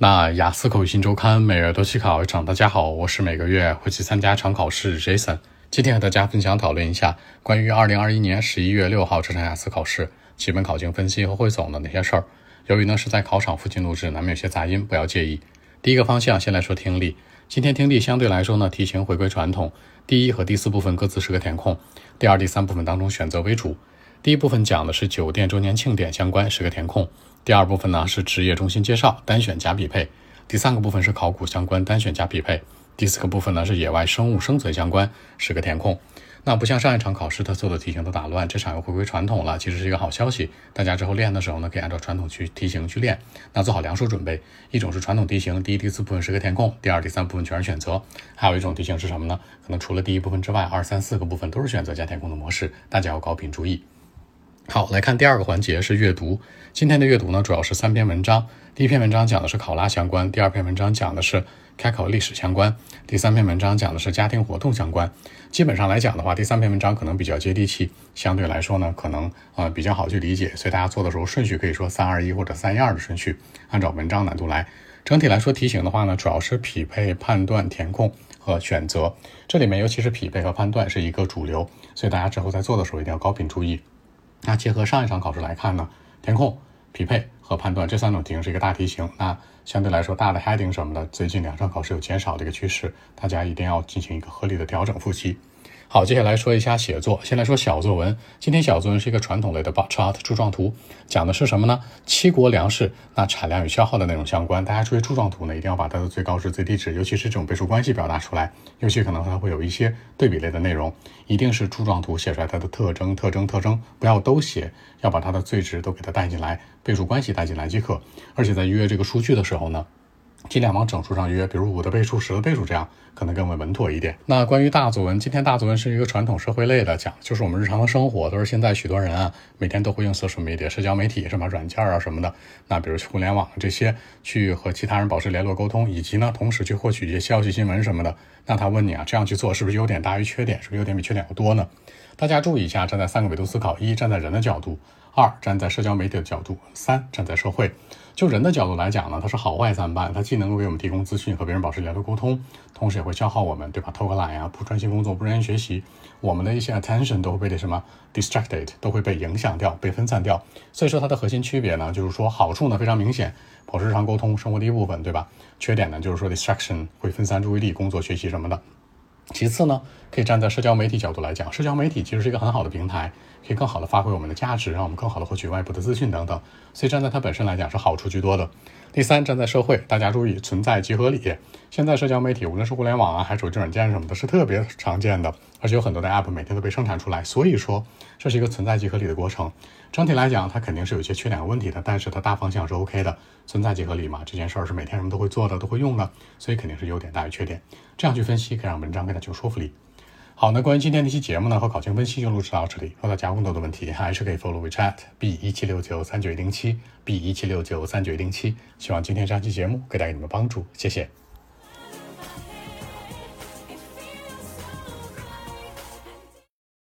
那雅思口语新周刊每月都去考一场。大家好，我是每个月会去参加场考试 Jason。今天和大家分享讨论一下关于2021年11月6号这场雅思考试基本考情分析和汇总的那些事儿。由于呢是在考场附近录制，难免有些杂音，不要介意。第一个方向先来说听力。今天听力相对来说呢，题型回归传统，第一和第四部分各自是个填空，第二、第三部分当中选择为主。第一部分讲的是酒店周年庆典相关，是个填空。第二部分呢是职业中心介绍，单选加匹配；第三个部分是考古相关，单选加匹配；第四个部分呢是野外生物生存相关，是个填空。那不像上一场考试，它所有的题型都打乱，这场又回归传统了，其实是一个好消息。大家之后练的时候呢，可以按照传统去题型去练。那做好两手准备，一种是传统题型，第一、第四部分是个填空；第二、第三部分全是选择。还有一种题型是什么呢？可能除了第一部分之外，二、三、四个部分都是选择加填空的模式，大家要高频注意。好，来看第二个环节是阅读。今天的阅读呢，主要是三篇文章。第一篇文章讲的是考拉相关，第二篇文章讲的是开考历史相关，第三篇文章讲的是家庭活动相关。基本上来讲的话，第三篇文章可能比较接地气，相对来说呢，可能呃比较好去理解。所以大家做的时候顺序可以说三二一或者三一二的顺序，按照文章难度来。整体来说，题型的话呢，主要是匹配、判断、填空和选择。这里面尤其是匹配和判断是一个主流，所以大家之后在做的时候一定要高频注意。那结合上一场考试来看呢，填空、匹配和判断这三种题型是一个大题型。那相对来说，大的 heading 什么的，最近两场考试有减少的一个趋势，大家一定要进行一个合理的调整复习。好，接下来说一下写作。先来说小作文。今天小作文是一个传统类的 bar chart 柱状图，讲的是什么呢？七国粮食那产量与消耗的内容相关。大家注意柱状图呢，一定要把它的最高值、最低值，尤其是这种倍数关系表达出来。尤其可能它会有一些对比类的内容，一定是柱状图写出来它的特征、特征、特征，不要都写，要把它的最值都给它带进来，倍数关系带进来即可。而且在约这个数据的时候呢。尽量往整数上约，比如五的倍数、十的倍数，这样可能更为稳妥一点。那关于大作文，今天大作文是一个传统社会类的，讲就是我们日常的生活，都是现在许多人啊每天都会用 social media 社交媒体什么软件啊什么的，那比如互联网这些去和其他人保持联络沟通，以及呢同时去获取一些消息新闻什么的。那他问你啊，这样去做是不是优点大于缺点？是不是优点比缺点要多呢？大家注意一下，站在三个维度思考：一，站在人的角度；二，站在社交媒体的角度；三，站在社会。就人的角度来讲呢，它是好坏参半。它既能够给我们提供资讯和别人保持联络沟通，同时也会消耗我们，对吧？偷个懒呀，不专心工作，不认真学习，我们的一些 attention 都会被这什么 distracted，都会被影响掉，被分散掉。所以说它的核心区别呢，就是说好处呢非常明显，保持日常沟通，生活的一部分，对吧？缺点呢就是说 distraction 会分散注意力，工作、学习什么的。其次呢，可以站在社交媒体角度来讲，社交媒体其实是一个很好的平台，可以更好的发挥我们的价值，让我们更好的获取外部的资讯等等。所以站在它本身来讲是好处居多的。第三，站在社会，大家注意存在即合理。现在社交媒体，无论是互联网啊，还是手机软件什么的，是特别常见的，而且有很多的 app 每天都被生产出来。所以说，这是一个存在即合理的过程。整体来讲，它肯定是有些缺点和问题的，但是它大方向是 OK 的。存在即合理嘛，这件事儿是每天人们都会做的，都会用的，所以肯定是优点大于缺点。这样去分析，可以让文章更加具有说服力。好，那关于今天这期节目呢，和考情分析就录制到这里。如果大家更多的问题，还是可以 follow WeChat B 一七六九三九一零七 B 一七六九三九一零七。希望今天这期节目可以带给你们帮助，谢谢。